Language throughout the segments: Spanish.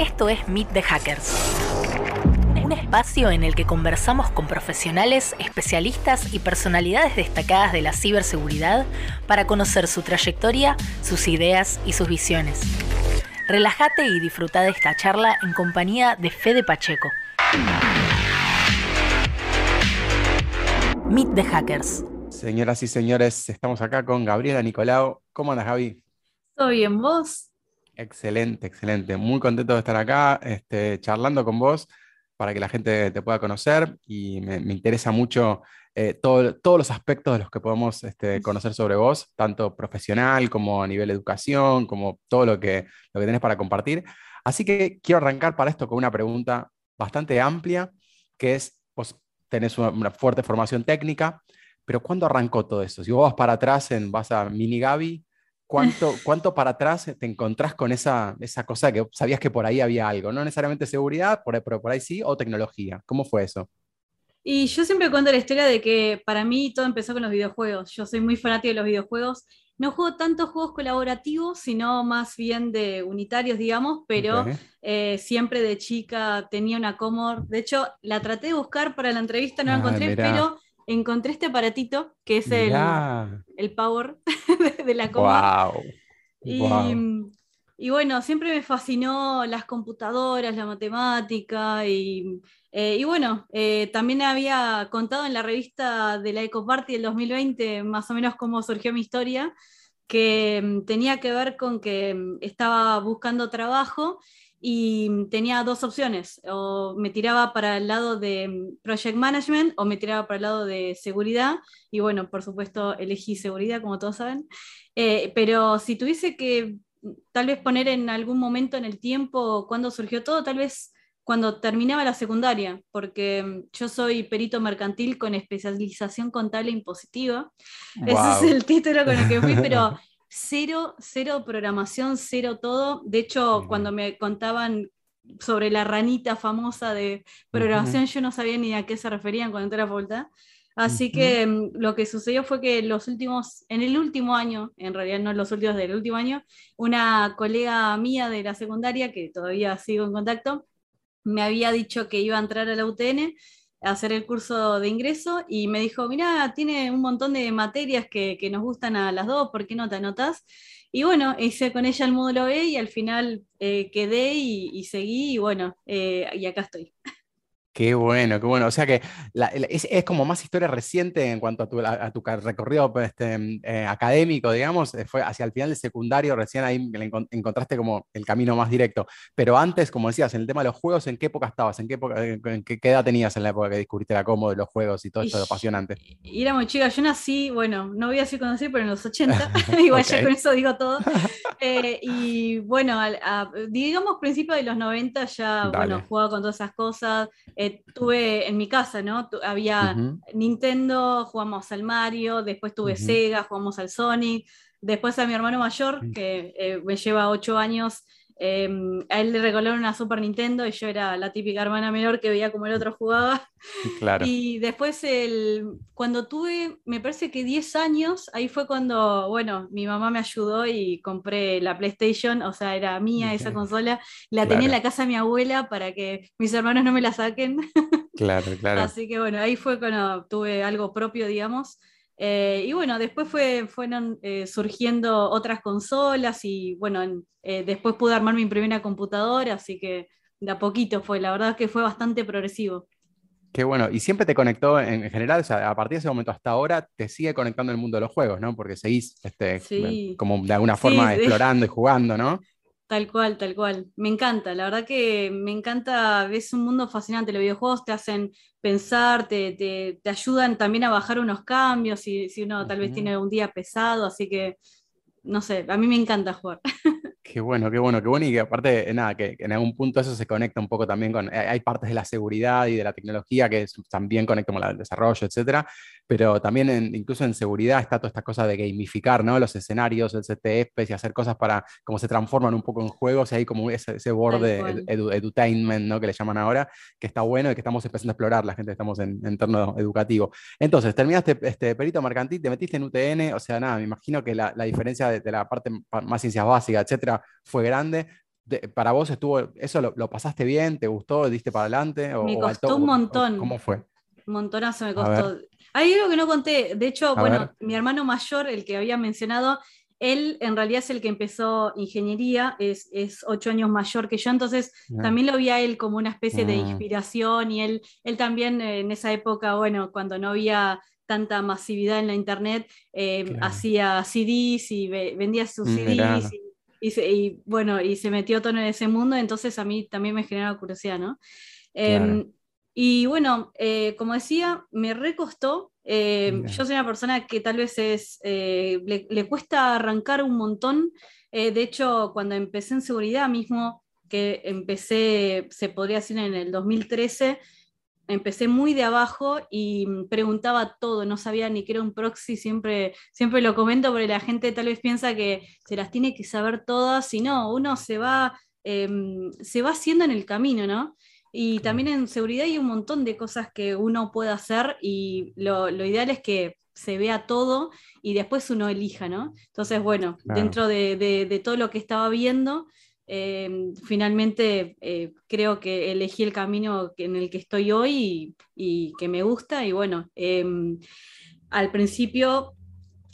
Esto es Meet the Hackers. Un espacio en el que conversamos con profesionales, especialistas y personalidades destacadas de la ciberseguridad para conocer su trayectoria, sus ideas y sus visiones. Relájate y disfruta de esta charla en compañía de Fede Pacheco. Meet the Hackers. Señoras y señores, estamos acá con Gabriela Nicolau. ¿Cómo andas, Gaby? ¿Todo bien, vos? Excelente, excelente. Muy contento de estar acá este, charlando con vos para que la gente te pueda conocer y me, interesa mucho eh, todos los aspectos de los que podemos este, conocer sobre vos, tanto profesional como a nivel de educación, como todo lo que, lo que tenés para compartir. Así que quiero arrancar para esto con una pregunta bastante amplia, que es, vos tenés una, fuerte formación técnica, pero ¿cuándo arrancó todo eso? Si vos vas para atrás, en, vas a Mini Gaby, ¿Cuánto, ¿Cuánto para atrás te encontrás con esa, esa cosa que sabías que por ahí había algo? No necesariamente seguridad, pero por ahí sí, o tecnología. ¿Cómo fue eso? Y yo siempre cuento la historia de que para mí todo empezó con los videojuegos. Yo soy muy fanática de los videojuegos. No juego tantos juegos colaborativos, sino más bien de unitarios, digamos, pero eh, siempre de chica tenía una Commodore. De hecho, la traté de buscar para la entrevista, no la ah, encontré, pero encontré este aparatito que es el, el, Power de, la Commodore. Y, bueno, siempre me fascinó las computadoras, la matemática y, eh, bueno, eh, también había contado en la revista de la EcoParty del 2020 más o menos cómo surgió mi historia, que mm, tenía que ver con que mm, estaba buscando trabajo y tenía dos opciones, o me tiraba para el lado de mm, project management o me tiraba para el lado de seguridad, y bueno, por supuesto elegí seguridad, como todos saben, eh, pero si tuviese que mm, tal vez poner en algún momento en el tiempo cuando surgió todo, tal vez cuando terminaba la secundaria, porque mm, yo soy perito mercantil con especialización contable impositiva. Ese es el título con el que fui, pero cero, cero programación, cero todo. De hecho, cuando me contaban sobre la ranita famosa de programación, yo no sabía ni a qué se referían cuando entré a la facultad. Así que mm, lo que sucedió fue que los últimos, en el último año, en realidad no los últimos del último año, una colega mía de la secundaria, que todavía sigo en contacto, me había dicho que iba a entrar a la UTN hacer el curso de ingreso y me dijo, mira, tiene un montón de materias que, nos gustan a las dos, ¿por qué no te anotas? Y bueno, hice con ella el módulo B y al final eh, quedé y, seguí y bueno, eh, y acá estoy. Qué bueno, qué bueno. O sea que es, como más historia reciente en cuanto a tu, a, tu recorrido pues, este, mm, eh, académico, digamos. Eh, fue hacia el final del secundario, recién ahí encontraste como el camino más directo. Pero antes, como decías, en el tema de los juegos, ¿en qué época estabas? ¿En qué, época, eh, en qué, edad tenías en la época que descubriste la cómodo de los juegos y todo esto apasionante? Y era muy chica. Yo nací, bueno, no voy a decir cuándo nací, pero en los 80. Igual ya con eso digo todo. y bueno, digamos, principios de los 90 ya, bueno, jugaba con todas esas cosas eh, tuve en mi casa, ¿no? había Nintendo, jugamos al Mario, después tuve Sega, jugamos al Sonic, después a mi hermano mayor, que eh, me lleva ocho años, em, a él le regalaron una Super Nintendo y yo era la típica hermana menor que veía como el otro jugaba. Claro. Y después, el, cuando tuve, me parece que 10 años, ahí fue cuando, bueno, mi mamá me ayudó y compré la PlayStation, o sea, era mía esa consola, la tenía en la casa de mi abuela para que mis hermanos no me la saquen. Claro, claro. Así que bueno, ahí fue cuando tuve algo propio, digamos. Eh, y bueno, después fue, fueron eh, surgiendo otras consolas y bueno, eh, después pude armar mi primera computadora, así que de a poquito fue, la verdad que fue bastante progresivo. Qué bueno, y siempre te conectó en general, o sea, a partir de ese momento hasta ahora, te sigue conectando el mundo de los juegos, ¿no? Porque seguís este, como de alguna forma explorando y jugando, ¿no? Tal cual, tal cual. Me encanta, la verdad que me encanta, es un mundo fascinante. Los videojuegos te hacen pensar, te, te, te ayudan también a bajar unos cambios si, si uno tal vez tiene un día pesado, así que, no sé, a mí me encanta jugar. Qué bueno, qué bueno, qué bueno. Y que aparte, nada, que, en algún punto eso se conecta un poco también con. Hay partes de la seguridad y de la tecnología que también conectan con el desarrollo, etcétera. Pero también, incluso en seguridad, está toda esta cosa de gamificar, ¿no? Los escenarios, el CTF y hacer cosas para. como se transforman un poco en juegos y hay como ese, ese borde edutainment, ¿no? Que le llaman ahora, que está bueno y que estamos empezando a explorar la gente, estamos en, entorno educativo. Entonces, terminaste este perito mercantil, te metiste en UTN, o sea, nada, me imagino que la, la diferencia de, de la parte más ciencias básicas, etcétera fue grande. para vos estuvo, ¿eso lo, pasaste bien? ¿Te gustó? ¿Diste para adelante? me costó un montón. ¿Cómo fue? Un montonazo me costó. Hay algo que no conté. De hecho, bueno, mi hermano mayor, el que había mencionado, él en realidad es el que empezó ingeniería, es, es ocho años mayor que yo, entonces también lo vi a él como una especie de mm. inspiración y él, él también en esa época, bueno, cuando no había tanta masividad en la internet, eh, hacía CDs y vendía sus CDs y, bueno, y se metió todo en ese mundo, entonces a mí también me generaba curiosidad, ¿no? Em, y bueno, eh, como decía, me recostó. Eh, yo soy una persona que tal vez es, eh, le, cuesta arrancar un montón. de hecho, cuando empecé en seguridad mismo, que empecé, se podría decir en el 2013, empecé muy de abajo y preguntaba todo, no sabía ni qué era un proxy, siempre, siempre lo comento porque la gente tal vez piensa que se las tiene que saber todas y no, uno se va, em, se va haciendo en el camino, ¿no? Y también en seguridad hay un montón de cosas que uno puede hacer y lo, ideal es que se vea todo y después uno elija, ¿no? Entonces, bueno, dentro de, todo lo que estaba viendo, em, finalmente eh, creo que elegí el camino en el que estoy hoy y, que me gusta y bueno, em, al principio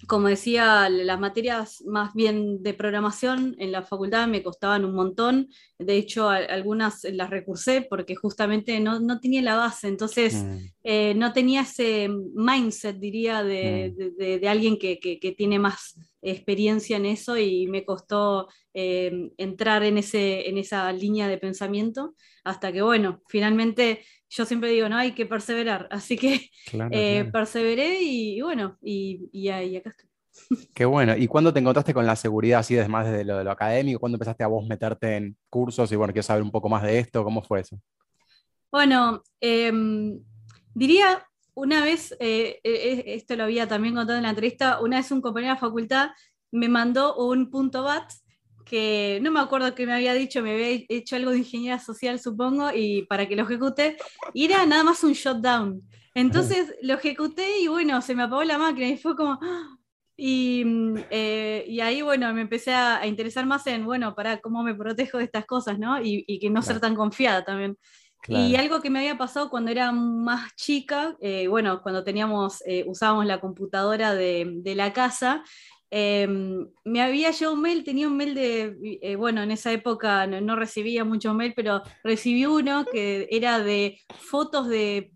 como decía, las materias más bien de programación en la facultad me costaban un montón. De hecho, algunas las recursé porque justamente no, no tenía la base, entonces mm. eh, no tenía ese mindset, diría, de, mm. alguien que, tiene más experiencia en eso y me costó eh, entrar en, ese, en esa línea de pensamiento hasta que, bueno, finalmente yo siempre digo, no, hay que perseverar. Así que eh, perseveré y, bueno, y, y, acá estoy. Qué bueno. ¿Y cuándo te encontraste con la seguridad así, además desde lo, de lo académico? ¿Cuándo empezaste a vos meterte en cursos y bueno, quiero saber un poco más de esto? ¿Cómo fue eso? Bueno, em, diría una vez, eh, eh, esto lo había también contado en la entrevista, una vez un compañero de la facultad me mandó un punto BAT que no me acuerdo qué me había dicho, me había hecho algo de ingeniería social, supongo, y para que lo ejecute, y era nada más un shutdown. Entonces lo ejecuté y bueno, se me apagó la máquina y fue como... Y, eh, y ahí, bueno, me empecé a, interesar más en, bueno, para cómo me protejo de estas cosas, ¿no? Y, y que no ser tan confiada también. Y algo que me había pasado cuando era más chica, eh, bueno, cuando teníamos, eh, usábamos la computadora de, de la casa, Em, me había llegado un mail, tenía un mail de, eh, bueno, en esa época no, recibía muchos mail, pero recibí uno que era de fotos de,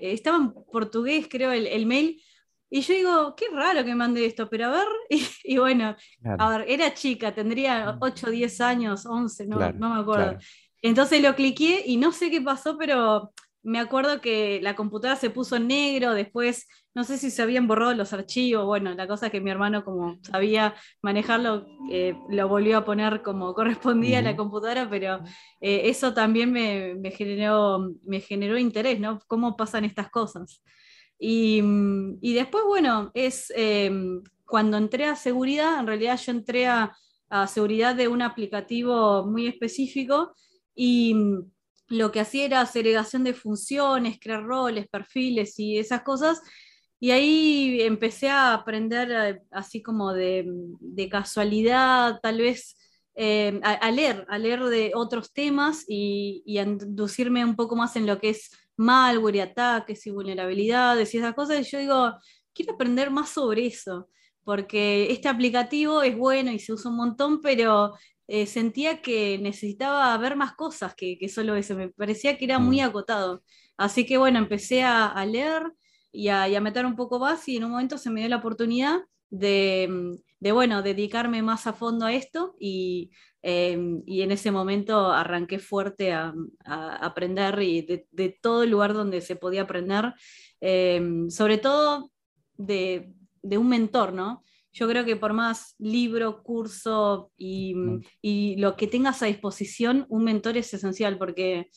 estaba en portugués creo el, mail, y yo digo, qué raro que mande esto, pero a ver, y, bueno, a ver, era chica, tendría 8, 10 años, 11, no, no me acuerdo. Entonces lo cliqué y no sé qué pasó, pero me acuerdo que la computadora se puso en negro, después no sé si se habían borrado los archivos, bueno, la cosa es que mi hermano como sabía manejarlo, eh, lo volvió a poner como correspondía a la computadora, pero eh, eso también me, generó, me generó interés, ¿no? ¿Cómo pasan estas cosas? Y, después, bueno, es em, cuando entré a seguridad, en realidad yo entré a, a seguridad de un aplicativo muy específico y lo que hacía era segregación de funciones, crear roles, perfiles y esas cosas, y ahí empecé a aprender eh, así como de, casualidad, tal vez eh, a, leer, a leer de otros temas y, a inducirme un poco más en lo que es malware y ataques y vulnerabilidades y esas cosas. Y yo digo, quiero aprender más sobre eso, porque este aplicativo es bueno y se usa un montón, pero eh, sentía que necesitaba ver más cosas que, solo eso. Me parecía que era muy mm. acotado. Así que bueno, empecé a, a leer y a, meter un poco más y en un momento se me dio la oportunidad de, bueno, dedicarme más a fondo a esto y, em, en ese momento arranqué fuerte a, aprender y de, todo el lugar donde se podía aprender, em, sobre todo de, un mentor, ¿no? Yo creo que por más libro, curso y, y, lo que tengas a disposición, un mentor es esencial porque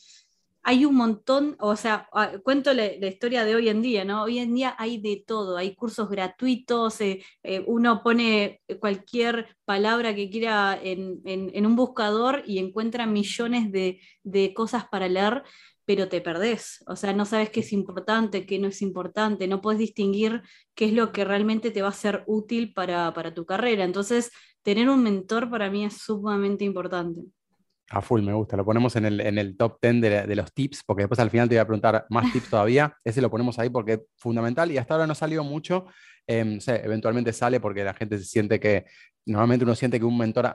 hay un montón, o sea, cuento la, historia de hoy en día, ¿no? Hoy en día hay de todo, hay cursos gratuitos, eh, eh, uno pone cualquier palabra que quiera en, un buscador y encuentra millones de, cosas para leer, pero te perdés, o sea, no sabes qué es importante, qué no es importante, no puedes distinguir qué es lo que realmente te va a ser útil para, para tu carrera. Entonces, tener un mentor para mí es sumamente importante. A full, me gusta. Lo ponemos en el, en el top 10 de, de, los tips, porque después al final te voy a preguntar más tips todavía. Ese lo ponemos ahí porque es fundamental y hasta ahora no salió mucho. Eh, eventualmente sale porque la gente se siente que, normalmente uno siente que un mentor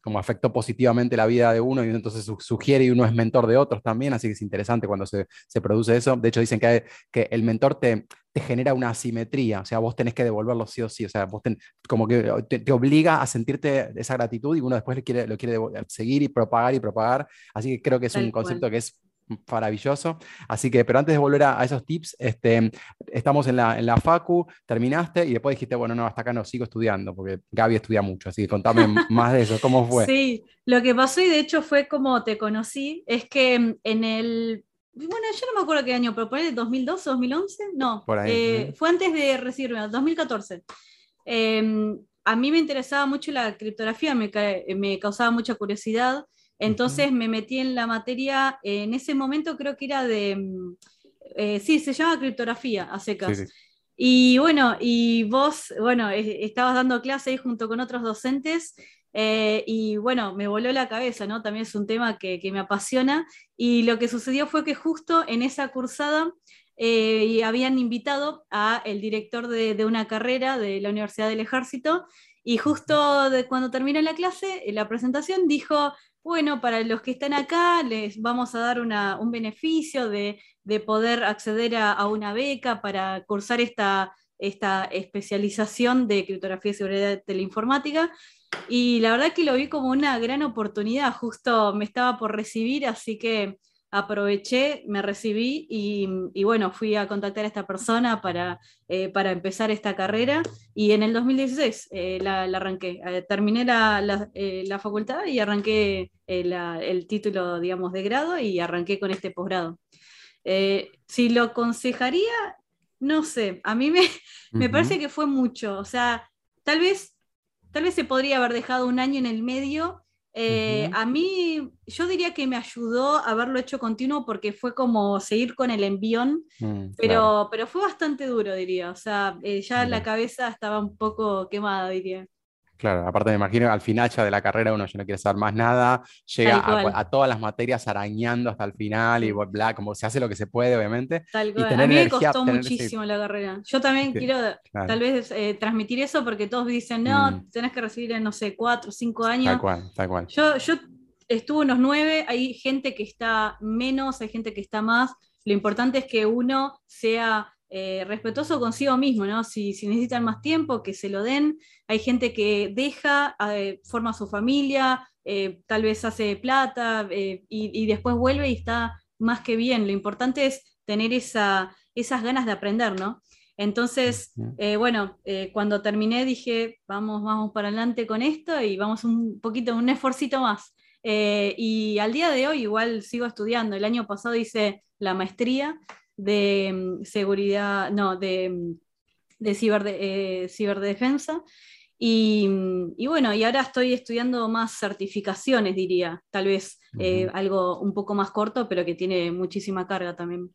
como afectó positivamente la vida de uno y entonces sugiere y uno es mentor de otros también, así que es interesante cuando se, se produce eso. De hecho, dicen que, que el mentor te, te genera una asimetría, o sea, vos tenés que devolverlo sí o sí, o sea, vos como que te, obliga a sentirte esa gratitud y uno después le quiere, lo quiere seguir y propagar y propagar, así que creo que es un concepto que es maravilloso. Así que, pero antes de volver a, esos tips, este, estamos en la, en la Facu, terminaste y después dijiste, bueno, no, hasta acá no sigo estudiando, porque Gaby estudia mucho, así que contame más de eso, ¿cómo fue? Sí, lo que pasó y de hecho fue como te conocí, es que en el bueno, yo no me acuerdo qué año, pero por ahí 2012, 2011, no, eh, fue antes de recibirme, 2014. Em, a mí me interesaba mucho la criptografía, me, me causaba mucha curiosidad, entonces me metí en la materia, en ese momento creo que era de, mm, eh, sí, se llama criptografía a secas. Y bueno, y vos, bueno, estabas dando clase junto con otros docentes eh, y bueno, me voló la cabeza, ¿no? También es un tema que, me apasiona. Y lo que sucedió fue que justo en esa cursada eh, habían invitado a el director de, una carrera de la Universidad del Ejército y justo cuando terminó la clase, la presentación dijo, bueno, para los que están acá les vamos a dar un beneficio de, poder acceder a, una beca para cursar esta, esta especialización de criptografía y seguridad de la informática. Y la verdad que lo vi como una gran oportunidad, justo me estaba por recibir, así que aproveché, me recibí y, bueno, fui a contactar a esta persona para, eh, para empezar esta carrera y en el 2016 eh, la, arranqué. Eh, terminé la, la, facultad y arranqué el título, digamos, de grado y arranqué con este posgrado. si lo aconsejaría, no sé, a mí me, me parece que fue mucho, o sea, tal vez Tal vez se podría haber dejado un año en el medio. Eh, a mí, yo diría que me ayudó haberlo hecho continuo porque fue como seguir con el envión, mm, pero, pero fue bastante duro, diría. O sea, eh, ya la cabeza estaba un poco quemada, diría. Claro, aparte me imagino al final ya de la carrera uno ya no quiere saber más nada, llega a, todas las materias arañando hasta el final y bla, como se hace lo que se puede, obviamente. Tal cual. a mí me costó muchísimo la carrera. Yo también quiero tal vez eh, transmitir eso porque todos dicen, no, mm. tenés que recibir en, no sé, cuatro, cinco años. Tal cual, tal cual. Yo, yo estuve unos nueve, hay gente que está menos, hay gente que está más. Lo importante es que uno sea eh, respetuoso consigo mismo, ¿no? Si, necesitan más tiempo, que se lo den. Hay gente que deja, eh, forma su familia, eh, tal vez hace plata y, después vuelve y está más que bien. Lo importante es tener esa, esas ganas de aprender, ¿no? Entonces, bueno, cuando terminé dije, vamos, vamos para adelante con esto y vamos un poquito, un esforcito más. y al día de hoy igual sigo estudiando. El año pasado hice la maestría de mm, seguridad, no, de, mm, de, ciber, eh, ciberdefensa. Y, mm, y, bueno, y ahora estoy estudiando más certificaciones, diría, tal vez eh, algo un poco más corto, pero que tiene muchísima carga también.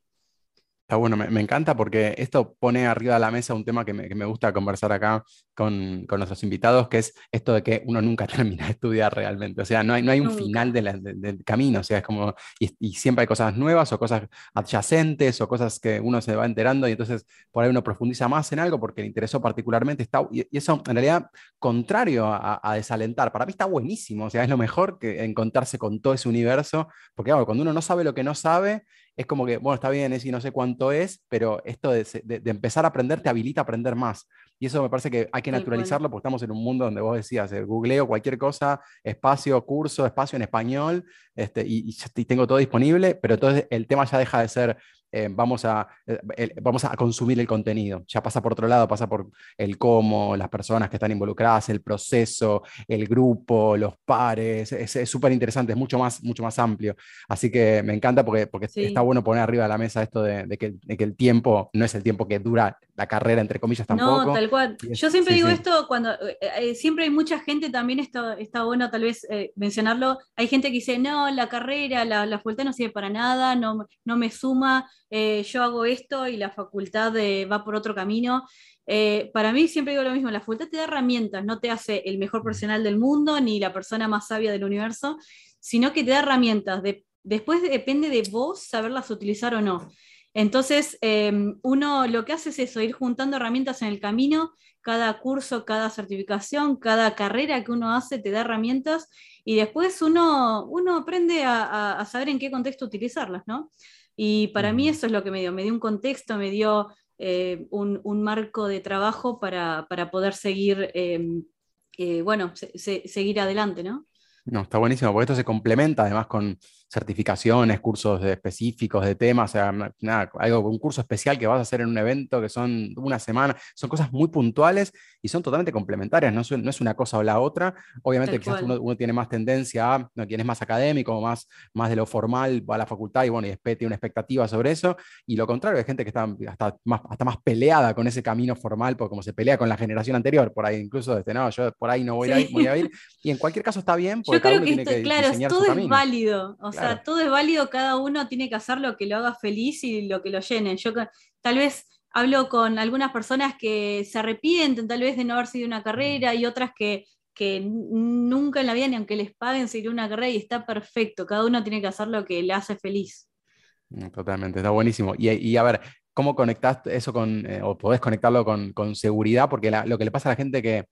Está bueno, me, encanta porque esto pone arriba de la mesa un tema que me, gusta conversar acá con, nuestros invitados, que es esto de que uno nunca termina de estudiar realmente. O sea, no hay, no hay un final del camino. O sea, es como, y, siempre hay cosas nuevas o cosas adyacentes o cosas que uno se va enterando y entonces por ahí uno profundiza más en algo porque le interesó particularmente. Está, y, eso en realidad, contrario a, desalentar, para mí está buenísimo. O sea, es lo mejor que encontrarse con todo ese universo, porque cuando uno no sabe lo que no sabe, es como que, bueno, está bien, es y no sé cuánto es, pero esto de, empezar a aprender te habilita a aprender más. Y eso me parece que hay que naturalizarlo porque estamos en un mundo donde vos decías, eh, googleo cualquier cosa, espacio, curso, espacio en español, este, y, y, tengo todo disponible, pero entonces el tema ya deja de ser eh, vamos, a, eh, vamos a consumir el contenido. Ya pasa por otro lado, pasa por el cómo, las personas que están involucradas, el proceso, el grupo, los pares. Es súper interesante, es mucho más, mucho más amplio. Así que me encanta porque, porque está bueno poner arriba de la mesa esto de, que, que, el tiempo no es el tiempo que dura la carrera, entre comillas, tampoco. No, tal cual. Yo siempre digo esto cuando eh, siempre hay mucha gente, también está, está bueno tal vez mencionarlo. Hay gente que dice, no, la carrera, la, la facultad no sirve para nada, no, no me suma. Eh, yo hago esto y la facultad va por otro camino. Eh, para mí siempre digo lo mismo, la facultad te da herramientas, no te hace el mejor profesional del mundo ni la persona más sabia del universo, sino que te da herramientas. después depende de vos saberlas utilizar o no. Entonces, em, uno lo que hace es eso, ir juntando herramientas en el camino, cada curso, cada certificación, cada carrera que uno hace te da herramientas y después uno, uno aprende a, saber en qué contexto utilizarlas, ¿no? Y para mí eso es lo que me dio, me dio un contexto, me dio eh, un, marco de trabajo para, poder seguir, em, eh, bueno, seguir adelante, ¿no? No, está buenísimo, porque esto se complementa además con certificaciones, cursos específicos de temas, o sea, nada, algo, un curso especial que vas a hacer en un evento que son una semana, son cosas muy puntuales y son totalmente complementarias, no, no es una cosa o la otra. Obviamente quizás uno, tiene más tendencia a, no, quien es más académico, más, más de lo formal, va a la facultad y bueno, y tiene una expectativa sobre eso, y lo contrario, hay gente que está hasta más, hasta más peleada con ese camino formal, porque como se pelea con la generación anterior, por ahí incluso, este, no, yo por ahí no voy, a, ir, voy a ir, y en cualquier caso está bien, porque yo creo que, esto, claro, todo es válido, o sea, todo es válido, cada uno tiene que hacer lo que lo haga feliz y lo que lo llene. Yo tal vez hablo con algunas personas que se arrepienten tal vez de no haber seguido una carrera y otras que, nunca en la vida, ni aunque les paguen, seguir una carrera y está perfecto. Cada uno tiene que hacer lo que le hace feliz. Totalmente, está buenísimo. Y, y a ver, ¿Cómo conectás eso con, eh, o podés conectarlo con, seguridad? Porque lo que le pasa a la gente que,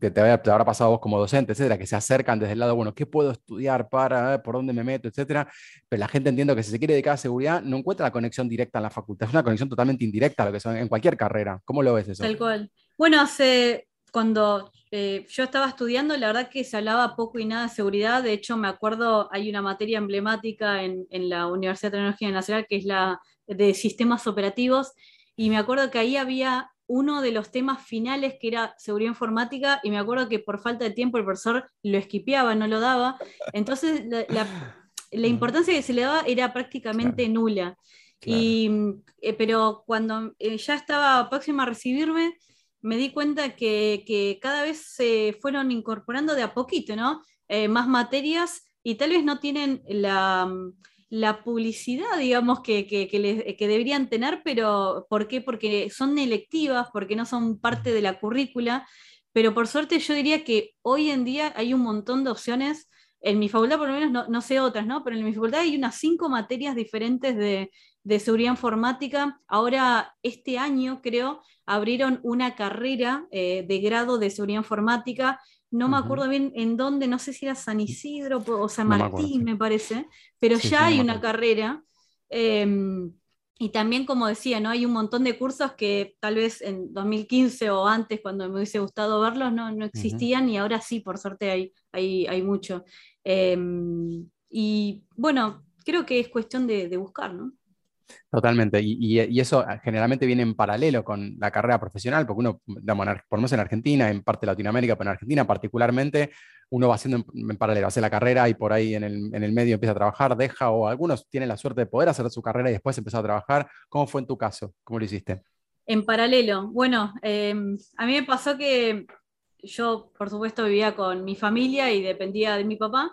te, habrá pasado vos como docente, etcétera, que se acercan desde el lado, bueno, ¿qué puedo estudiar para, por dónde me meto, etcétera? Pero la gente entiende que si se quiere dedicar a seguridad, no encuentra la conexión directa en la facultad. Es una conexión totalmente indirecta, lo que son en cualquier carrera. ¿Cómo lo ves eso? Tal cual. Bueno, hace, cuando eh, yo estaba estudiando, la verdad que se hablaba poco y nada de seguridad. De hecho, me acuerdo, hay una materia emblemática en, en la Universidad de Tecnología Nacional que es la de sistemas operativos y me acuerdo que ahí había uno de los temas finales que era seguridad informática y me acuerdo que por falta de tiempo el profesor lo esquipeaba, no lo daba. Entonces la, importancia que se le daba era prácticamente nula. Y, eh, pero cuando eh, ya estaba próxima a recibirme, me di cuenta que, cada vez se fueron incorporando de a poquito, ¿no? Eh, más materias y tal vez no tienen la la publicidad, digamos, que, que, deberían tener, pero ¿por qué? Porque son electivas, porque no son parte de la currícula, pero por suerte yo diría que hoy en día hay un montón de opciones, en mi facultad por lo menos no, sé otras, ¿no? Pero en mi facultad hay unas cinco materias diferentes de, seguridad informática. Ahora, este año, creo, abrieron una carrera eh, de grado de seguridad informática no me acuerdo bien en dónde, no sé si era San Isidro o San Martín, me, parece, pero ya hay una carrera. Em, y también, como decía, ¿no? hay un montón de cursos que tal vez en 2015 o antes, cuando me hubiese gustado verlos, no, no existían y ahora sí, por suerte, hay, hay, hay mucho. Em, y bueno, creo que es cuestión de, de buscar, ¿no? Totalmente, y, eso ah, generalmente viene en paralelo con la carrera profesional, porque uno, por lo menos en Argentina, en parte de Latinoamérica, pero en Argentina particularmente, uno va haciendo en, paralelo, hace la carrera y por ahí en el, medio empieza a trabajar, deja, o algunos tienen la suerte de poder hacer su carrera y después empezar a trabajar. ¿Cómo fue en tu caso? ¿Cómo lo hiciste? En paralelo, bueno, em, a mí me pasó que yo, por supuesto, vivía con mi familia y dependía de mi papá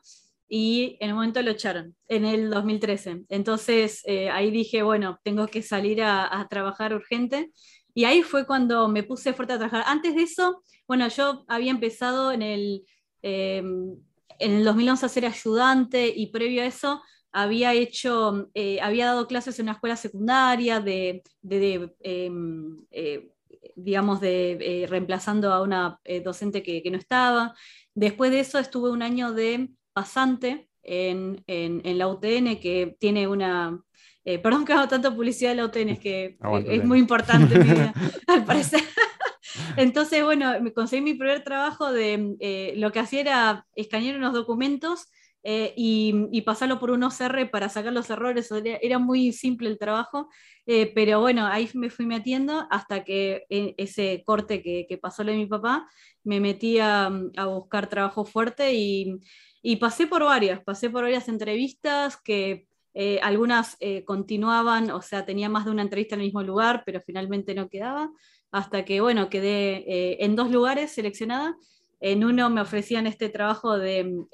y en un momento lo echaron, en el 2013. Entonces eh, ahí dije, bueno, tengo que salir a, trabajar urgente. Y ahí fue cuando me puse fuerte a trabajar. Antes de eso, bueno, yo había empezado en el, em, en el 2011 a ser ayudante y previo a eso había hecho, eh, había dado clases en una escuela secundaria de, em, eh, digamos, de reemplazando a una docente que, que no estaba. Después de eso estuve un año de pasante en, la UTN que tiene una... Eh, perdón que hago tanta publicidad de la UTN, es que es muy importante al parecer. Entonces, bueno, me conseguí mi primer trabajo de eh, lo que hacía era escanear unos documentos eh, y, pasarlo por un OCR para sacar los errores. Era, muy simple el trabajo, pero bueno, ahí me fui metiendo hasta que ese corte que, pasó lo de mi papá, me metí a, a buscar trabajo fuerte y, y pasé por varias, pasé por varias entrevistas que eh, algunas eh, continuaban, o sea, tenía más de una entrevista en el mismo lugar, pero finalmente no quedaba, hasta que, bueno, quedé eh, en dos lugares seleccionada. En uno me ofrecían este trabajo de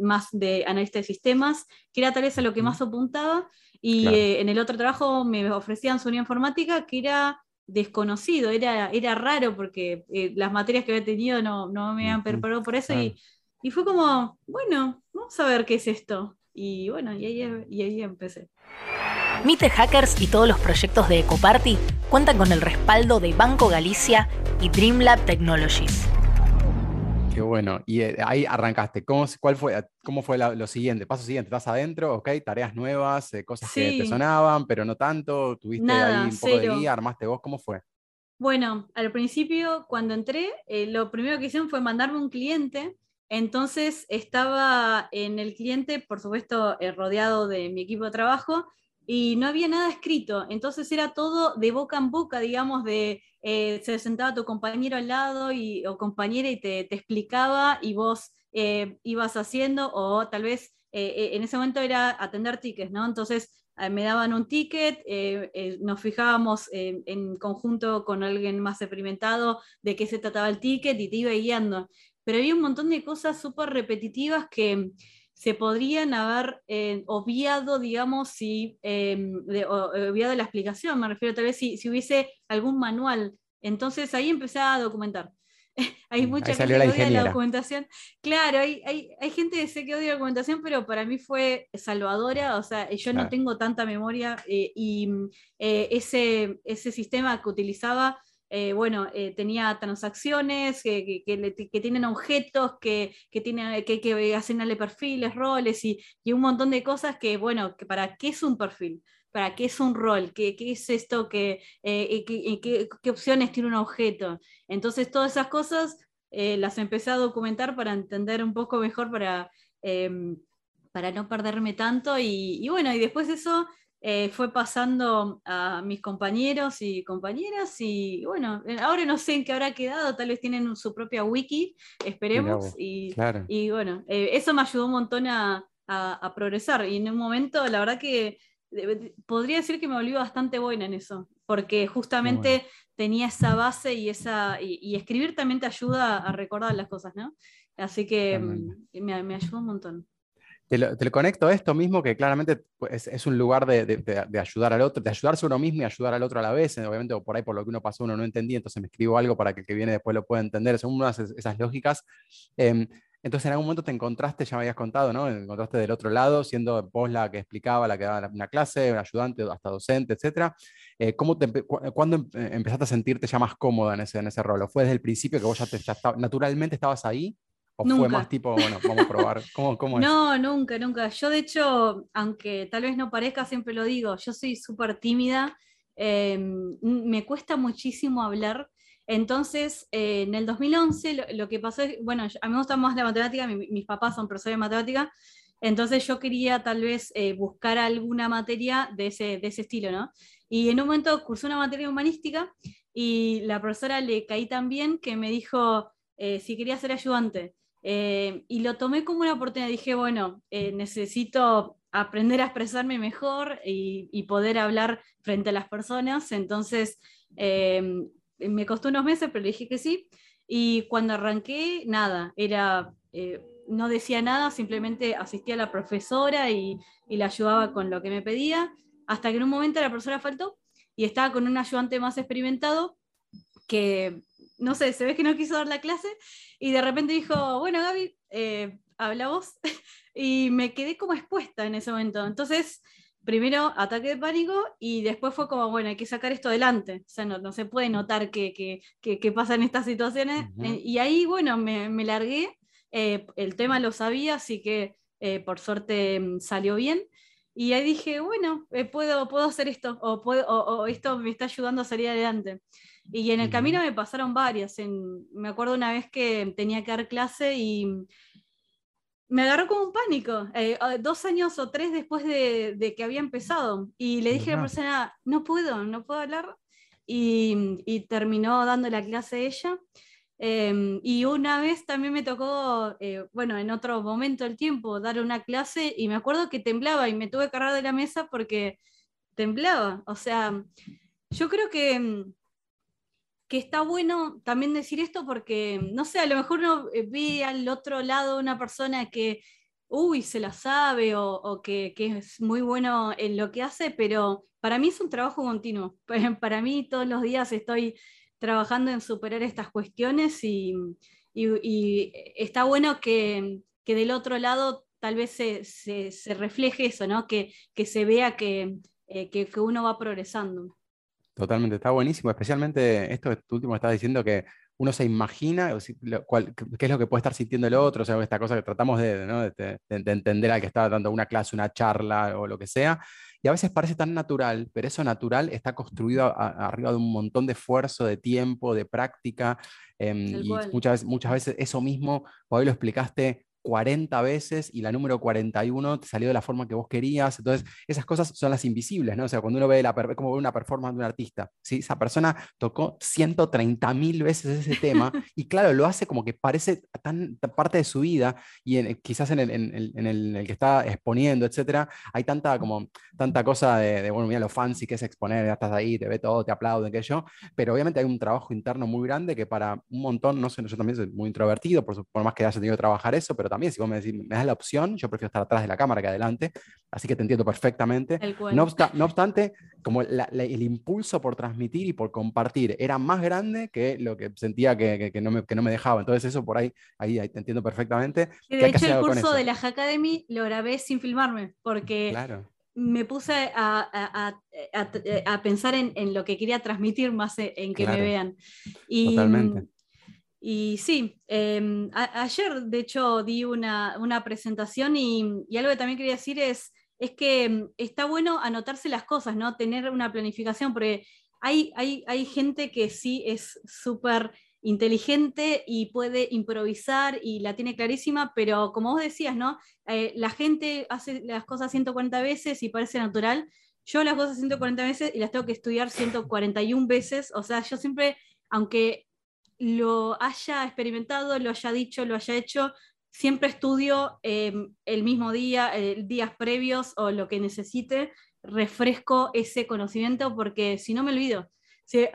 más de analista de sistemas, que era tal vez a lo que más apuntaba, y en el otro trabajo me ofrecían sonido informática, que era desconocido, era, era raro porque las materias que había tenido no, no me habían preparado por eso y Y fue como, bueno, vamos a ver qué es esto. Y bueno, y ahí, y ahí empecé. Mite Hackers y todos los proyectos de Ecoparty cuentan con el respaldo de Banco Galicia y Dreamlab Technologies. Qué bueno. Y eh, ahí arrancaste. ¿Cómo, cuál fue, cómo fue lo siguiente? Paso siguiente, estás adentro, ok, tareas nuevas, eh, cosas que te sonaban, pero no tanto. Tuviste ahí un poco de guía, armaste vos, ¿cómo fue? Bueno, al principio, cuando entré, eh, lo primero que hicieron fue mandarme un cliente. Entonces estaba en el cliente, por supuesto, rodeado de mi equipo de trabajo, y no había nada escrito. Entonces era todo de boca en boca, digamos, de eh, se sentaba tu compañero al lado y, o compañera y te, te explicaba y vos eh, ibas haciendo, o tal vez eh, en ese momento era atender tickets, ¿no? Entonces me daban un ticket, nos fijábamos en conjunto con alguien más experimentado de qué se trataba el ticket y te iba guiando. Pero había un montón de cosas súper repetitivas que se podrían haber obviado, digamos, si, obviado la explicación, me refiero tal vez si, si hubiese algún manual entonces ahí empecé a documentar. hay mm, mucha gente que odia la documentación. Claro, hay, gente que sé que odia la documentación, pero para mí fue salvadora. O sea, yo no tengo tanta memoria eh, y mm, eh, ese, ese sistema que utilizaba. Eh, bueno, tenía transacciones que, tienen objetos, que, que, tienen, que, que asignarle perfiles, roles y, y, un montón de cosas que, bueno, que para qué es un perfil para qué es un rol, qué, es esto, qué, eh, qué, opciones tiene un objeto. Entonces todas esas cosas eh, las empecé a documentar para entender un poco mejor, para, em, para no perderme tanto. Y, bueno, y después eso eh, fue pasando a mis compañeros y compañeras y bueno, ahora no sé en qué habrá quedado, tal vez tienen su propia wiki, esperemos. Y, y, bueno, eso me ayudó un montón a, a progresar. Y en un momento, la verdad que podría decir que me volví bastante buena en eso, porque justamente tenía esa base y, esa, y, escribir también te ayuda a recordar las cosas, ¿no? Así que mm, me, me ayudó un montón. Te lo, conecto a esto mismo, que claramente pues, es, un lugar de, de, ayudar al otro, de ayudarse uno mismo y ayudar al otro a la vez. Obviamente, por ahí, por lo que uno pasó, uno no entendía, entonces me escribo algo para que el que viene después lo pueda entender. Son unas esas lógicas. Eh, entonces en algún momento te encontraste, ya me habías contado, ¿no? Encontraste del otro lado, siendo vos la que explicaba, la que daba una clase, un ayudante, hasta docente, etc. Eh, ¿cómo ¿Cuándo em, eh, empezaste a sentirte ya más cómoda en ese, en ese rol? ¿O fue desde el principio que vos ya, te, naturalmente estabas ahí? ¿O fue más tipo, bueno, vamos a probar? ¿Cómo, cómo no, nunca, nunca. Yo de hecho, aunque tal vez no parezca, siempre lo digo, yo soy súper tímida, em, me cuesta muchísimo hablar. Entonces, eh, en el 2011 lo, que pasó es, bueno, a mí me gusta más la matemática, mis papás son profesores de matemática, entonces yo quería tal vez eh, buscar alguna materia de ese, de ese estilo, ¿no? Y en un momento cursé una materia humanística y la profesora le caí tan bien que me dijo eh, si quería ser ayudante. Y lo tomé como una oportunidad, dije, bueno, necesito aprender a expresarme mejor y, poder hablar frente a las personas, entonces me costó unos meses, pero dije que sí. Y cuando arranqué, nada, era, eh, no decía nada, simplemente asistía a la profesora y, y la ayudaba con lo que me pedía, hasta que en un momento la profesora faltó y estaba con un ayudante más experimentado que, no sé, se ve que no quiso dar la clase y de repente dijo, bueno, Gaby, eh, habla vos. y me quedé como expuesta en ese momento. Entonces, primero ataque de pánico y después fue como, bueno, hay que sacar esto adelante. O sea, no, se puede notar que, que, que, pasan estas situaciones. Eh, y ahí, bueno, me, me largué. Eh, el tema lo sabía, así que eh, por suerte mm, salió bien. Y ahí dije, bueno, puedo, puedo hacer esto, o, puedo, o, esto me está ayudando a salir adelante. Y en el camino me pasaron varias. En, me acuerdo una vez que tenía que dar clase y me agarró como un pánico, eh, dos años o tres después de, que había empezado. Y le dije a la persona, no puedo, no puedo hablar. Y, terminó dando la clase ella. Em, y una vez también me tocó, eh, bueno, en otro momento del tiempo, dar una clase y me acuerdo que temblaba y me tuve que agarrar de la mesa porque temblaba. O sea, yo creo que em, que está bueno también decir esto porque, no sé, a lo mejor uno eh, ve al otro lado una persona que, uy, se la sabe o, que, es muy bueno en lo que hace, pero para mí es un trabajo continuo. Para, mí todos los días estoy trabajando en superar estas cuestiones y, y, está bueno que, del otro lado tal vez se, refleje eso, ¿no? que, que se vea que, eh, que, que uno va progresando. Totalmente, está buenísimo, especialmente esto que tú último estás diciendo que uno se imagina qué es lo que puede estar sintiendo el otro, o sea, esta cosa que tratamos de, ¿no? de, entender al que está dando una clase, una charla o lo que sea, y a veces parece tan natural, pero eso natural está construido arriba de un montón de esfuerzo, de tiempo, de práctica, em, y muchas, muchas veces eso mismo, hoy lo explicaste 40 veces y la número 41 te salió de la forma que vos querías. Entonces, esas cosas son las invisibles, ¿no? O sea, cuando uno ve la, como ve una performance de un artista, ¿sí? Esa persona tocó 130 mil veces ese tema y claro, lo hace como que parece tan, parte de su vida y quizás en el, en, el, que está exponiendo, etcétera, hay tanta, como, tanta cosa de, bueno, mira lo fancy que es exponer, ya estás ahí, te ve todo, te aplauden, que yo, pero obviamente hay un trabajo interno muy grande que para un montón, no sé, yo también soy muy introvertido, por, por más que haya tenido que trabajar eso, pero también, si vos me, decís, me das la opción, yo prefiero estar atrás de la cámara que adelante, así que te entiendo perfectamente. No, no, obstante, como el impulso por transmitir y por compartir era más grande que lo que sentía que, que, no, me, que no me dejaba. Entonces eso por ahí, ahí, ahí te entiendo perfectamente. de hecho, el curso de la Academy lo grabé sin filmarme, porque... me puse a, a, a, a pensar en, en, lo que quería transmitir más en que me vean. Y, Totalmente. Y sí, em, ayer de hecho di una, presentación y, algo que también quería decir es, es que em, está bueno anotarse las cosas, ¿no? Tener una planificación, porque hay, hay, hay gente que sí es súper inteligente y puede improvisar y la tiene clarísima, pero como vos decías, ¿no? Eh, la gente hace las cosas 140 veces y parece natural. Yo las cosas 140 veces y las tengo que estudiar 141 veces. O sea, yo siempre, aunque lo haya experimentado, lo haya dicho, lo haya hecho, siempre estudio em, el mismo día, eh, días previos o lo que necesite, refresco ese conocimiento porque si no me olvido. Si,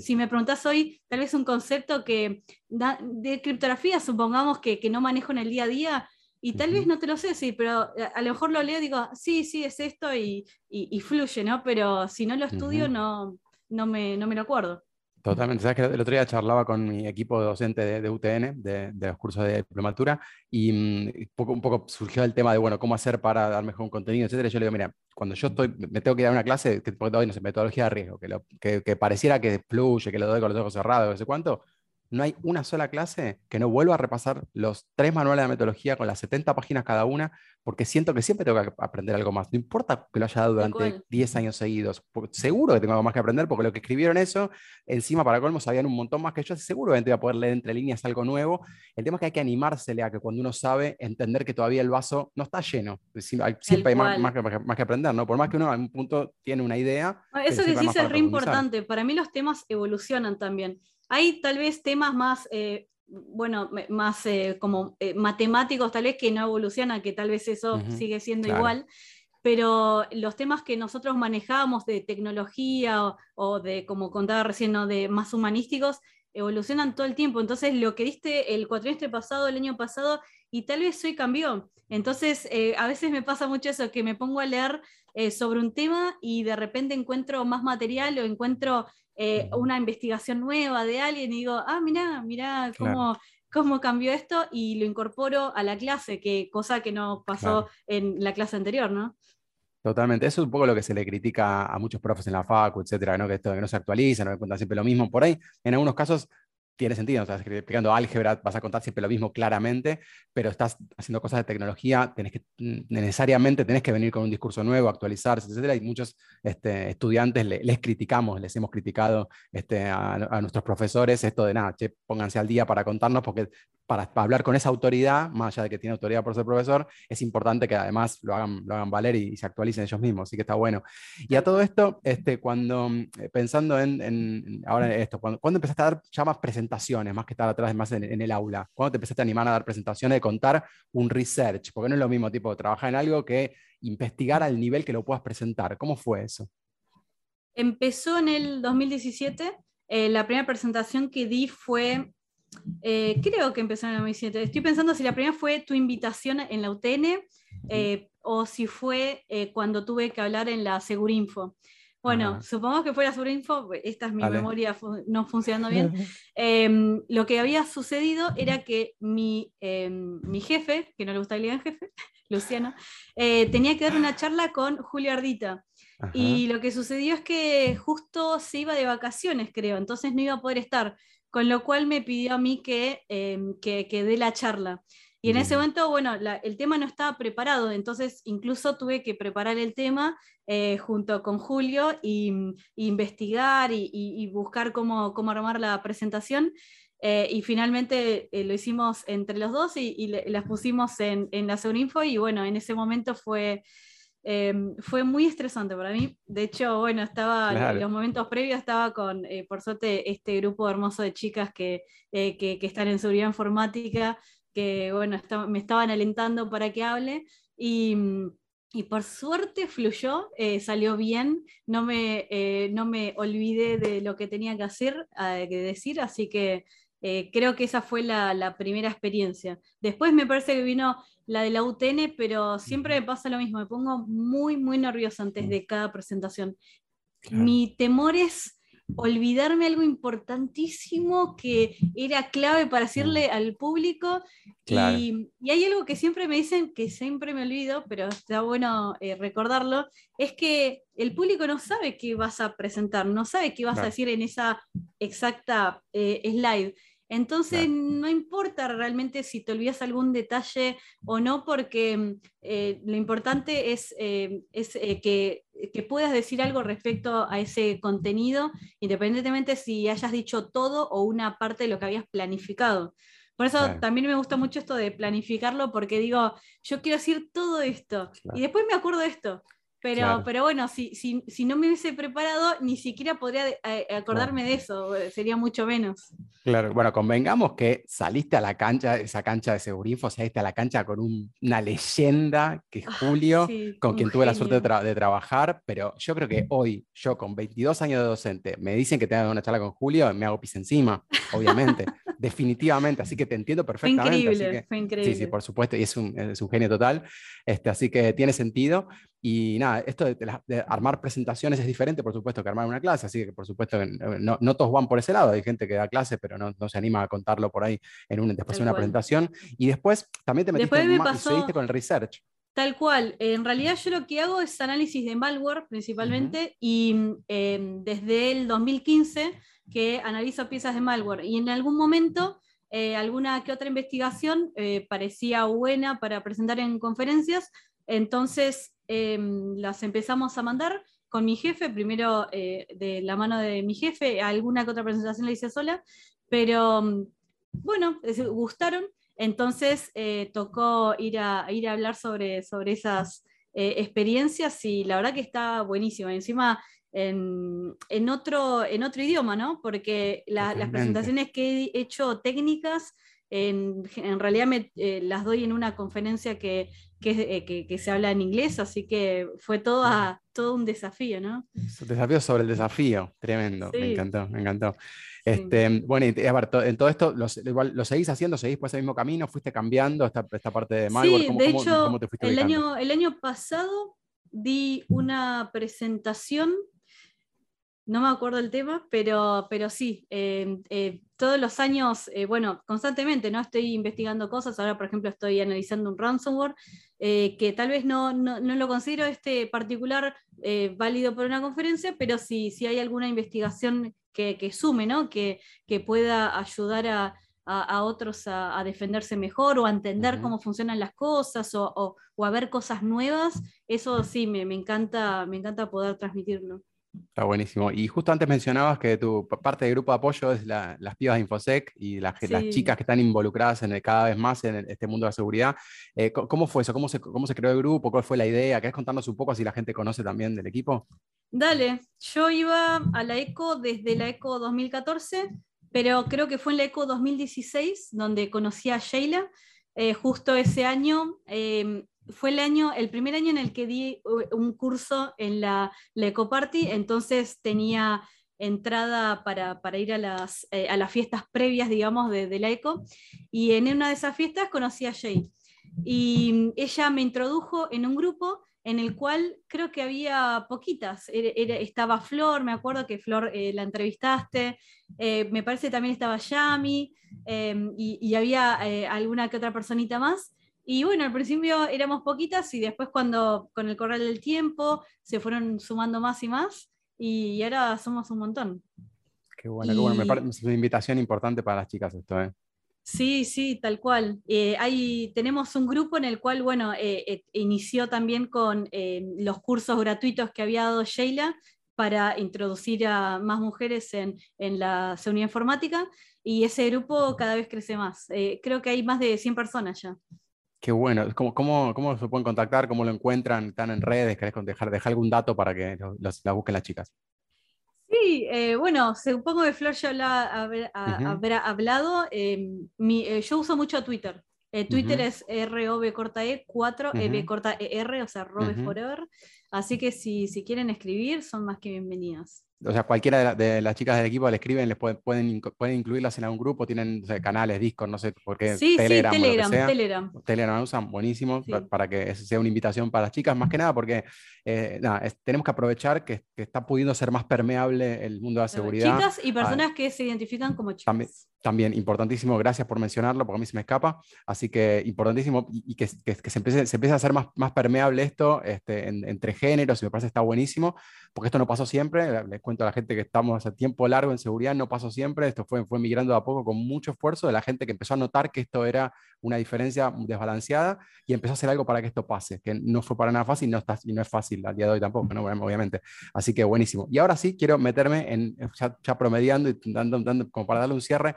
si me preguntas hoy, tal vez un concepto que de criptografía, supongamos que, que, no manejo en el día a día, y tal vez no te lo sé decir, pero eh, a, lo mejor lo leo y digo, sí, sí, es esto y, y, fluye, ¿no? Pero si no lo estudio, no, no, me, no me lo acuerdo. Totalmente. Sabes que el otro día charlaba con mi equipo docente de, UTN, de, los cursos de diplomatura, y mm, poco, un poco surgió el tema de, bueno, cómo hacer para dar mejor contenido, etcétera. Yo le digo, mira, cuando yo estoy, me tengo que dar una clase, que hoy no sé, metodología de riesgo, que, lo, que, que, pareciera que fluye, que lo doy con los ojos cerrados, no sé cuánto, no hay una sola clase que no vuelva a repasar los tres manuales de metodología con las 70 páginas cada una, porque siento que siempre tengo que aprender algo más. No importa que lo haya dado durante 10 años seguidos, seguro que tengo algo más que aprender, porque lo que escribieron eso, encima para colmo sabían un montón más que yo, seguramente voy a poder leer entre líneas algo nuevo. El tema es que hay que animársele a que cuando uno sabe, entender que todavía el vaso no está lleno. Siempre hay más, más, que, más, que, aprender, ¿no? Por más que uno a un punto tiene una idea. Eso que sí es re importante. Para mí los temas evolucionan también. Hay tal vez temas más, eh, bueno, más eh, como eh, matemáticos, tal vez que no evolucionan, que tal vez eso sigue siendo igual, pero los temas que nosotros manejamos de tecnología o, de, como contaba recién, de más humanísticos, evolucionan todo el tiempo. Entonces, lo que diste el cuatrimestre pasado, el año pasado, y tal vez hoy cambió. Entonces, a veces me pasa mucho eso, que me pongo a leer sobre un tema y de repente encuentro más material o encuentro eh, una investigación nueva de alguien y digo, ah, mira, mira cómo, cómo cambió esto y lo incorporo a la clase, que cosa que no pasó en la clase anterior, ¿no? Totalmente, eso es un poco lo que se le critica a muchos profes en la facu, etcétera, ¿no? que esto que no se actualiza, no me cuentan siempre lo mismo. Por ahí, en algunos casos, tiene sentido, sea, explicando álgebra vas a contar siempre lo mismo claramente, pero estás haciendo cosas de tecnología, tenés que, mm, necesariamente tenés que venir con un discurso nuevo, actualizarse, etcétera, y muchos este, estudiantes les criticamos, les hemos criticado este, a, a, nuestros profesores esto de nada, che, pónganse al día para contarnos, porque para, hablar con esa autoridad, más allá de que tiene autoridad por ser profesor, es importante que además lo hagan, lo hagan valer y, se actualicen ellos mismos, así que está bueno. Y a todo esto, este, cuando, eh, pensando en, en ahora esto, cuando, empezaste a dar ya más presentaciones, más que estar atrás, más en, en, el aula? ¿Cuándo te empezaste a animar a dar presentaciones, de contar un research? Porque no es lo mismo tipo trabajar en algo que investigar al nivel que lo puedas presentar. ¿Cómo fue eso? Empezó en el 2017. Eh, la primera presentación que di fue eh, creo que empezó en el 2007. Estoy pensando si la primera fue tu invitación en la UTN eh, o si fue eh, cuando tuve que hablar en la Segurinfo. Bueno, supongamos que fuera sobre info, esta es mi memoria no funcionando bien. Em, lo que había sucedido era que mi, em, mi jefe, que no le gusta el jefe, Luciano, eh, tenía que dar una charla con Julio Ardita. Y lo que sucedió es que justo se iba de vacaciones, creo, entonces no iba a poder estar, con lo cual me pidió a mí que, em, que, que dé la charla. Y en ese momento, bueno, el tema no estaba preparado, entonces incluso tuve que preparar el tema eh, junto con Julio y, investigar y, buscar cómo, cómo, armar la presentación. Eh, y finalmente eh, lo hicimos entre los dos y, las pusimos en, en la Info y bueno, en ese momento fue, fue muy estresante para mí. De hecho, bueno, estaba en los momentos previos, estaba con, por suerte, este grupo hermoso de chicas que, que, que, están en seguridad informática que bueno, me estaban alentando para que hable. Y, por suerte fluyó, eh, salió bien, no me, eh, no me olvidé de lo que tenía que hacer, eh, que decir, así que creo que esa fue la, primera experiencia. Después me parece que vino la de la UTN, pero siempre me pasa lo mismo, me pongo muy, muy nerviosa antes de cada presentación. Mi temor es olvidarme algo importantísimo que era clave para decirle al público. Y, hay algo que siempre me dicen, que siempre me olvido, pero está bueno eh, recordarlo, es que el público no sabe qué vas a presentar, no sabe qué vas a decir en esa exacta eh, slide. Entonces no importa realmente si te olvidas algún detalle o no, porque eh, lo importante es, eh, eh, que, puedas decir algo respecto a ese contenido, independientemente si hayas dicho todo o una parte de lo que habías planificado. Por eso también me gusta mucho esto de planificarlo, porque digo, yo quiero decir todo esto y después me acuerdo de esto. Pero, pero bueno, si, si, si, no me hubiese preparado, ni siquiera podría acordarme de eso, sería mucho menos. Claro, bueno, convengamos que saliste a la cancha, esa cancha de Segurinfo, saliste a la cancha con una leyenda que es ah, Julio, con quien tuve la suerte de, trabajar, pero yo creo que hoy, yo con 22 años de docente, me dicen que tengo una charla con Julio, me hago pis encima, obviamente, definitivamente, así que te entiendo perfectamente. Fue increíble, fue increíble. Sí, sí, por supuesto, y es un, es un genio total, este, así que tiene sentido. Y nada, esto de, armar presentaciones es diferente, por supuesto, que armar una clase, así que por supuesto no, no todos van por ese lado, hay gente que da clase, pero no, no se anima a contarlo por ahí en un, después de una presentación. Y después también te metiste y seguiste con el research. Tal cual. En realidad yo lo que hago es análisis de malware principalmente y em, desde el 2015 que analizo piezas de malware y en algún momento eh, alguna que otra investigación eh, parecía buena para presentar en conferencias, entonces Em, las empezamos a mandar con mi jefe, primero eh, de la mano de mi jefe, alguna que otra presentación la hice sola, pero mm, bueno, gustaron, entonces eh, tocó ir a, ir a hablar sobre, sobre esas eh, experiencias y la verdad que está buenísimo. Encima en, en, otro, en otro idioma, ¿no? Porque las presentaciones que he hecho técnicas, en, en realidad me, las doy en una conferencia que eh, que, que, se habla en inglés, así que fue todo, todo un desafío, ¿no? Un desafío sobre el desafío, tremendo, me encantó, me encantó. Este, Bueno, y a ver, en todo esto, ¿lo, ¿lo, seguís haciendo? ¿Seguís por ese mismo camino? ¿Fuiste cambiando esta, esta parte de malware? Sí, de hecho, el, año, el año pasado di una presentación no me acuerdo el tema, pero, pero sí, em, eh, todos los años, eh, bueno, constantemente, ¿no? Estoy investigando cosas, ahora por ejemplo estoy analizando un ransomware, eh, que tal vez no, no, lo considero este particular válido por una conferencia, pero si, si hay alguna investigación que, que sume, ¿no? Que, que pueda ayudar a, a, otros a, defenderse mejor o a entender cómo funcionan las cosas o, o, o, a ver cosas nuevas, eso sí, me, me, encanta, me encanta poder transmitirlo. Está buenísimo. Y justo antes mencionabas que tu parte del grupo de apoyo es las pibas de Infosec y las, chicas que están involucradas en cada vez más en este mundo de la seguridad. Eh, ¿Cómo fue eso? ¿Cómo se, ¿Cómo se creó el grupo? ¿Cuál fue la idea? ¿Querés contarnos un poco si la gente conoce también del equipo? Dale, yo iba a la ECO desde la ECO 2014, pero creo que fue en la ECO 2016 donde conocí a Sheila. Eh, justo ese año em, fue el año, el primer año en el que di un curso en la, la Ecoparty, entonces tenía entrada para, ir a las, eh, a las, fiestas previas, digamos, de, la Eco, y en una de esas fiestas conocí a Jay. Y ella me introdujo en un grupo en el cual creo que había poquitas. estaba Flor, me acuerdo que Flor eh, la entrevistaste, eh, me parece también estaba Yami em, y, había eh, alguna que otra personita más. Y bueno, al principio éramos poquitas y después cuando con el corral del tiempo se fueron sumando más y más y ahora somos un montón. Qué bueno, qué bueno. Me parece una invitación importante para las chicas esto, ¿eh? Sí, sí, tal cual. Eh, tenemos un grupo en el cual, bueno, eh, eh, inició también con los cursos gratuitos que había dado Sheila para introducir a más mujeres en, la seguridad informática y ese grupo cada vez crece más. creo que hay más de 100 personas ya. Qué bueno. ¿Cómo, cómo, se pueden contactar? ¿Cómo lo encuentran? ¿Están en redes? ¿Querés dejar, dejar algún dato para que los, la busquen las chicas? Sí, eh, bueno, supongo que Flor ya habrá, hablado. Em, eh, yo uso mucho Twitter. Eh, Twitter es ROB corta E 4 EB corta ER, o sea, Robe Forever. Así que si, si quieren escribir, son más que bienvenidas o sea, cualquiera de, las chicas del equipo le escriben, les pueden, pueden, incluirlas en algún grupo, tienen canales, discos, no sé por qué. Sí, Telegram, sí, Telegram, Telegram. Telegram usan buenísimo para, que sea una invitación para las chicas, más que nada porque eh, tenemos que aprovechar que, está pudiendo ser más permeable el mundo de la seguridad. Chicas y personas que se identifican como chicas. También, importantísimo, gracias por mencionarlo, porque a mí se me escapa. Así que importantísimo y, que, se, empiece, se, empiece, a hacer más, más permeable esto este, entre géneros, y me parece que está buenísimo, porque esto no pasó siempre cuento a la gente que estamos hace tiempo largo en seguridad, no pasó siempre, esto fue, fue migrando a poco con mucho esfuerzo de la gente que empezó a notar que esto era una diferencia desbalanceada y empezó a hacer algo para que esto pase, que no fue para nada fácil no está, y no es fácil al día de hoy tampoco, ¿no? obviamente. Así que buenísimo. Y ahora sí, quiero meterme en, ya, promediando y dando, dando, como para darle un cierre,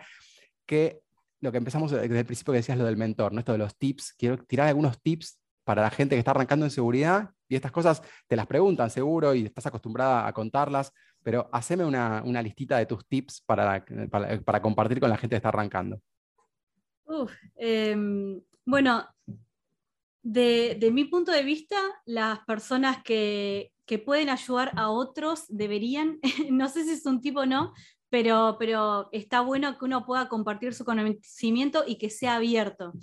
que lo que empezamos desde el principio que decías lo del mentor, esto de los tips, quiero tirar algunos tips para la gente que está arrancando en seguridad y estas cosas te las preguntan seguro y estás acostumbrada a contarlas, pero haceme una, listita de tus tips para, para, compartir con la gente que está arrancando. Em, bueno, de, mi punto de vista, las personas que, pueden ayudar a otros deberían, no sé si es un tipo o no, pero, pero está bueno que uno pueda compartir su conocimiento y que sea abierto.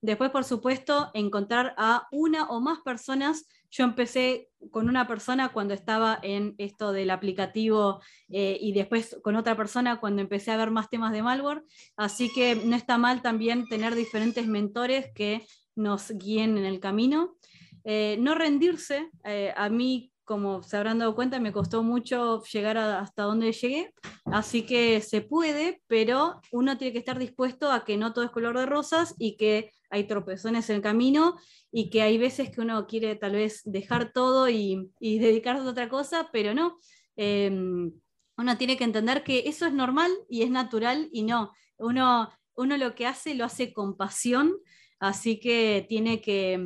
Después, por supuesto, encontrar a una o más personas. Yo empecé con una persona cuando estaba en esto del aplicativo eh, y después con otra persona cuando empecé a ver más temas de malware. Así que no está mal también tener diferentes mentores que nos guíen en el camino. Eh, no rendirse. Eh, a mí como se habrán dado cuenta, me costó mucho llegar hasta donde llegué, así que se puede, pero uno tiene que estar dispuesto a que no todo es color de rosas y que hay tropezones en el camino y que hay veces que uno quiere tal vez dejar todo y, dedicarse a otra cosa, pero no. Em, uno tiene que entender que eso es normal y es natural y no. Uno, uno lo que hace lo hace con pasión Así que tiene que,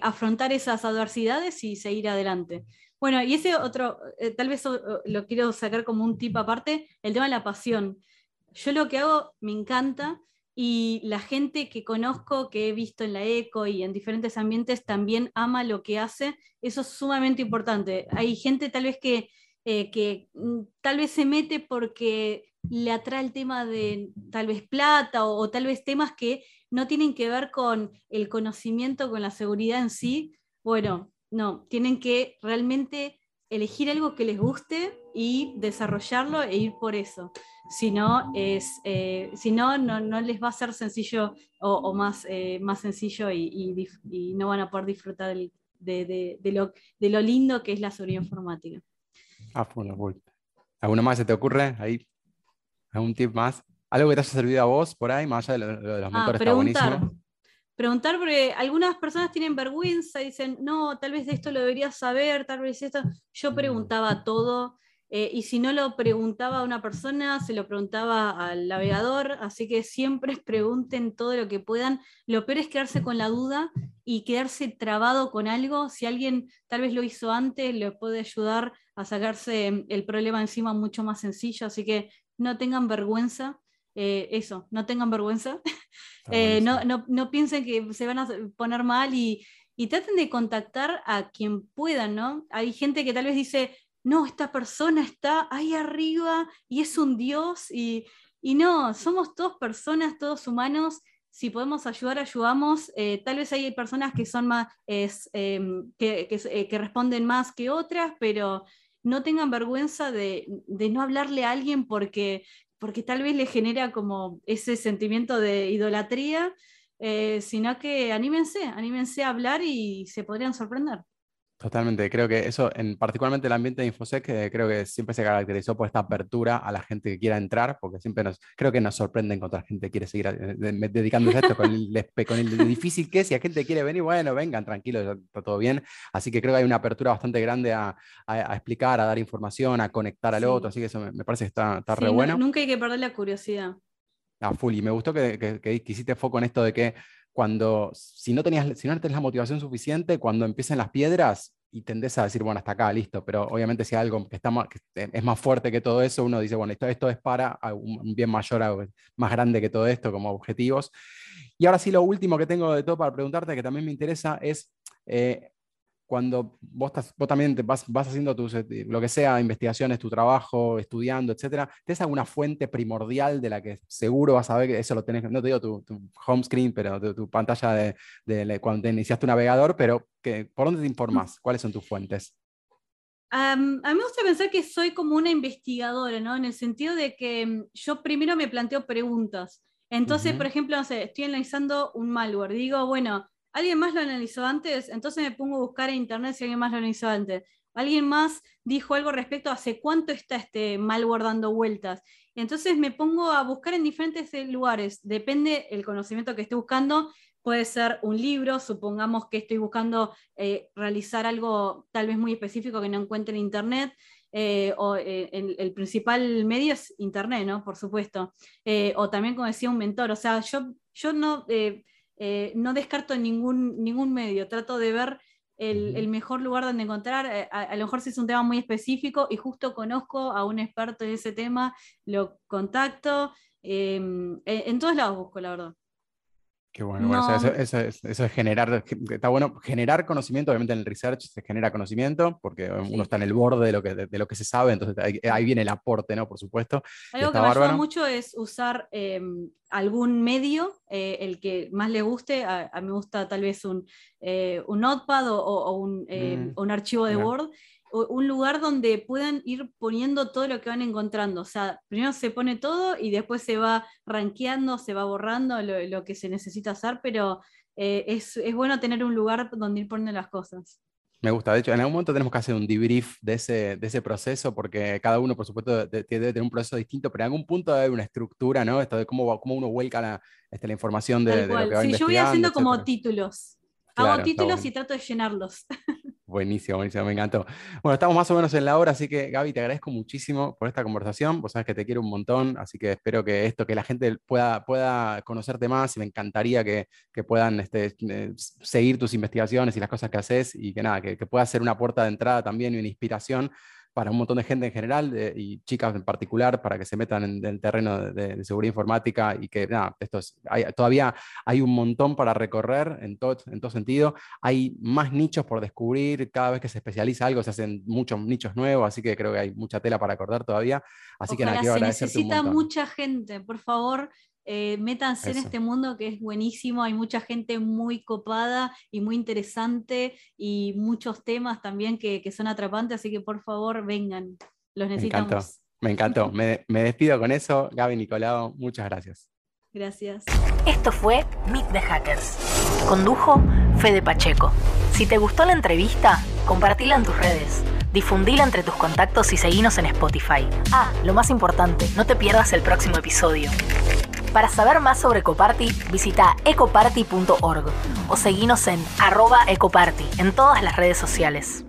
afrontar esas adversidades y seguir adelante. Bueno, y ese otro, eh, tal vez lo quiero sacar como un tip aparte, el tema de la pasión. Yo lo que hago me encanta y la gente que conozco, que he visto en la ECO y en diferentes ambientes, también ama lo que hace. Eso es sumamente importante. Hay gente tal vez que, eh, que mm, tal vez se mete porque le atrae el tema de tal vez plata o, tal vez temas que no tienen que ver con el conocimiento, con la seguridad en sí. Bueno, no, tienen que realmente elegir algo que les guste y desarrollarlo e ir por eso. Si no, es, eh, no, no, les va a ser sencillo o, más, eh, más sencillo y, no van a poder disfrutar de, lo, de, lo, lindo que es la seguridad informática. Ah, bueno, ¿Alguna más se te ocurre ahí? ¿Algún tip más? ¿Algo que te haya servido a vos por ahí, más allá de, los ah, mentores? preguntar. Preguntar porque algunas personas tienen vergüenza y dicen, no, tal vez de esto lo deberías saber, tal vez esto. Yo mm. preguntaba todo eh, y si no lo preguntaba a una persona, se lo preguntaba al navegador, así que siempre pregunten todo lo que puedan. Lo peor es quedarse con la duda y quedarse trabado con algo. Si alguien tal vez lo hizo antes, le puede ayudar a sacarse el problema encima mucho más sencillo, así que no tengan vergüenza, eh, eso, no tengan vergüenza, eh, no, piensen que se van a poner mal y, traten de contactar a quien puedan, ¿no? Hay gente que tal vez dice, no, esta persona está ahí arriba y es un dios y, y no, somos todos personas, todos humanos, si podemos ayudar, ayudamos. Eh, tal vez hay personas que son más, em, que, eh, que, responden más que otras, pero no tengan vergüenza de, no hablarle a alguien porque, porque tal vez le genera como ese sentimiento de idolatría, eh, sino que anímense, anímense a hablar y se podrían sorprender. Totalmente, creo que eso, en particularmente el ambiente de InfoSec, creo que siempre se caracterizó por esta apertura a la gente que quiera entrar, porque siempre nos, creo que nos sorprende encontrar gente que quiere seguir eh, dedicándose a esto con el, con el difícil que es, si la gente quiere venir, bueno, vengan, tranquilos, está todo bien. Así que creo que hay una apertura bastante grande a, explicar, a dar información, a conectar al otro, así que eso me, parece que está, está re bueno. Nunca hay que perder la curiosidad. A full, y me gustó que, que, que hiciste foco en esto de que cuando, si no, tenías, si no tenés la motivación suficiente, cuando empiecen las piedras y tendés a decir, bueno, hasta acá, listo, pero obviamente si hay algo que, está más, es más fuerte que todo eso, uno dice, bueno, esto, esto es para un bien mayor, más grande que todo esto como objetivos. Y ahora sí, lo último que tengo de todo para preguntarte, que también me interesa, es eh, cuando vos, vos también te vas, vas haciendo tus, eh, lo que sea, investigaciones, tu trabajo, estudiando, etcétera, ¿tienes alguna fuente primordial de la que seguro vas a ver que eso lo tenés, no te digo tu, home screen, pero tu, pantalla de, de, cuando te iniciaste un navegador, pero que, ¿por dónde te informas? ¿Cuáles son tus fuentes? a mí me gusta pensar que soy como una investigadora, ¿no? En el sentido de que mm, yo primero me planteo preguntas. Entonces, por ejemplo, no sé, estoy analizando un malware. Digo, bueno, ¿Alguien más lo analizó antes? Entonces me pongo a buscar en internet si alguien más lo analizó antes. ¿Alguien más dijo algo respecto a hace cuánto está este malware dando vueltas? Entonces me pongo a buscar en diferentes lugares. Depende el conocimiento que esté buscando. Puede ser un libro, supongamos que estoy buscando eh, realizar algo tal vez muy específico que no encuentre en internet. Eh, o eh, el, principal medio es internet, ¿no? Por supuesto. o también, como decía, un mentor. O sea, yo, yo no eh, no descarto ningún, ningún medio, trato de ver el, mejor lugar donde encontrar, eh, a, lo mejor si es un tema muy específico y justo conozco a un experto en ese tema, lo contacto, em, en todos lados busco, la verdad. Qué bueno, eso, es, generar, está bueno, generar conocimiento, obviamente en el research se genera conocimiento, porque uno está en el borde de lo que, de, lo que se sabe, entonces ahí, viene el aporte, ¿no? Por supuesto. Algo que me ayuda mucho es usar em, algún medio, eh, el que más le guste, a, mí me gusta tal vez un, eh, un notepad o, un, em, mm, un, archivo de Word, un lugar donde puedan ir poniendo todo lo que van encontrando. O sea, primero se pone todo y después se va rankeando, se va borrando lo, que se necesita hacer, pero eh, es, bueno tener un lugar donde ir poniendo las cosas. Me gusta, de hecho, en algún momento tenemos que hacer un debrief de ese, de ese proceso, porque cada uno, por supuesto, debe tener un proceso distinto, pero en algún punto debe haber una estructura, ¿no? Esto de cómo, cómo uno vuelca la, este, la información de, lo que va Sí, yo voy haciendo como títulos. Hago títulos y trato de llenarlos. Buenísimo, buenísimo, me encantó. Bueno, estamos más o menos en la hora, así que Gaby, te agradezco muchísimo por esta conversación. Vos sabes que te quiero un montón, así que espero que esto, que la gente pueda, pueda conocerte más y me encantaría que, que puedan este, eh, seguir tus investigaciones y las cosas que haces y que nada, que, que pueda ser una puerta de entrada también y una inspiración para un montón de gente en general y chicas en particular para que se metan en, el terreno de, seguridad informática y que nada, esto todavía hay un montón para recorrer en todo, en todo sentido. Hay más nichos por descubrir, cada vez que se especializa algo se hacen muchos nichos nuevos, así que creo que hay mucha tela para acordar todavía. Así que nada, quiero. Se necesita mucha gente, por favor. Eh, métanse en este mundo que es buenísimo, hay mucha gente muy copada y muy interesante y muchos temas también que, son atrapantes, así que por favor vengan, los necesitamos. Me encantó, me encantó. me, despido con eso. Gaby Nicolau, muchas gracias. Gracias. Esto fue Meet the Hackers. Condujo Fede Pacheco. Si te gustó la entrevista, compartila en tus redes. Difundila entre tus contactos y seguinos en Spotify. Ah, lo más importante, no te pierdas el próximo episodio. Para saber más sobre Ecoparty, visita ecoparty.org o seguinos en arroba ecoparty en todas las redes sociales.